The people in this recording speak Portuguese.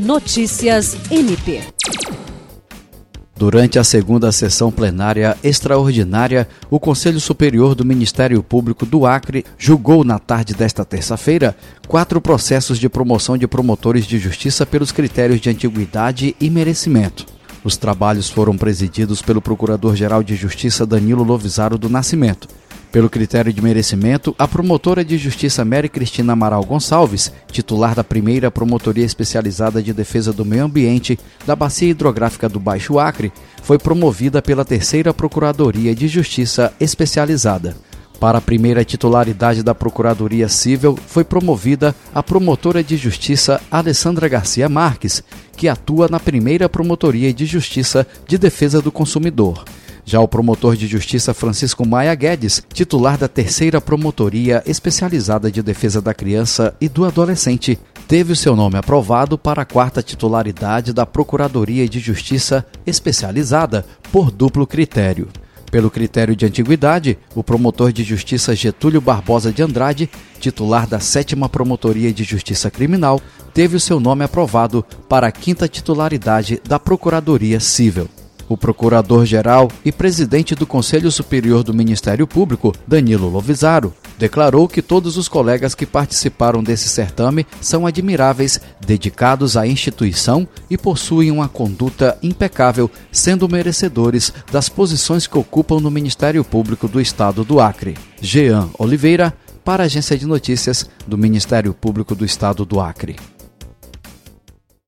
Notícias MP. Durante a segunda sessão plenária extraordinária, o Conselho Superior do Ministério Público do Acre julgou na tarde desta terça-feira quatro processos de promoção de promotores de justiça pelos critérios de antiguidade e merecimento. Os trabalhos foram presididos pelo Procurador-Geral de Justiça Danilo Lovisaro do Nascimento. Pelo critério de merecimento, a promotora de justiça Mary Cristina Amaral Gonçalves, titular da primeira Promotoria Especializada de Defesa do Meio Ambiente da Bacia Hidrográfica do Baixo Acre, foi promovida pela terceira Procuradoria de Justiça Especializada. Para a primeira titularidade da Procuradoria Civil, foi promovida a promotora de justiça Alessandra Garcia Marques, que atua na primeira Promotoria de Justiça de Defesa do Consumidor. Já o promotor de justiça Francisco Maia Guedes, titular da terceira promotoria especializada de defesa da criança e do adolescente, teve o seu nome aprovado para a quarta titularidade da Procuradoria de Justiça especializada por duplo critério. Pelo critério de antiguidade, o promotor de justiça Getúlio Barbosa de Andrade, titular da sétima Promotoria de Justiça Criminal, teve o seu nome aprovado para a quinta titularidade da Procuradoria Civil. O procurador-geral e presidente do Conselho Superior do Ministério Público, Danilo Lovisaro, declarou que todos os colegas que participaram desse certame são admiráveis, dedicados à instituição e possuem uma conduta impecável, sendo merecedores das posições que ocupam no Ministério Público do Estado do Acre. Jean Oliveira, para a Agência de Notícias do Ministério Público do Estado do Acre.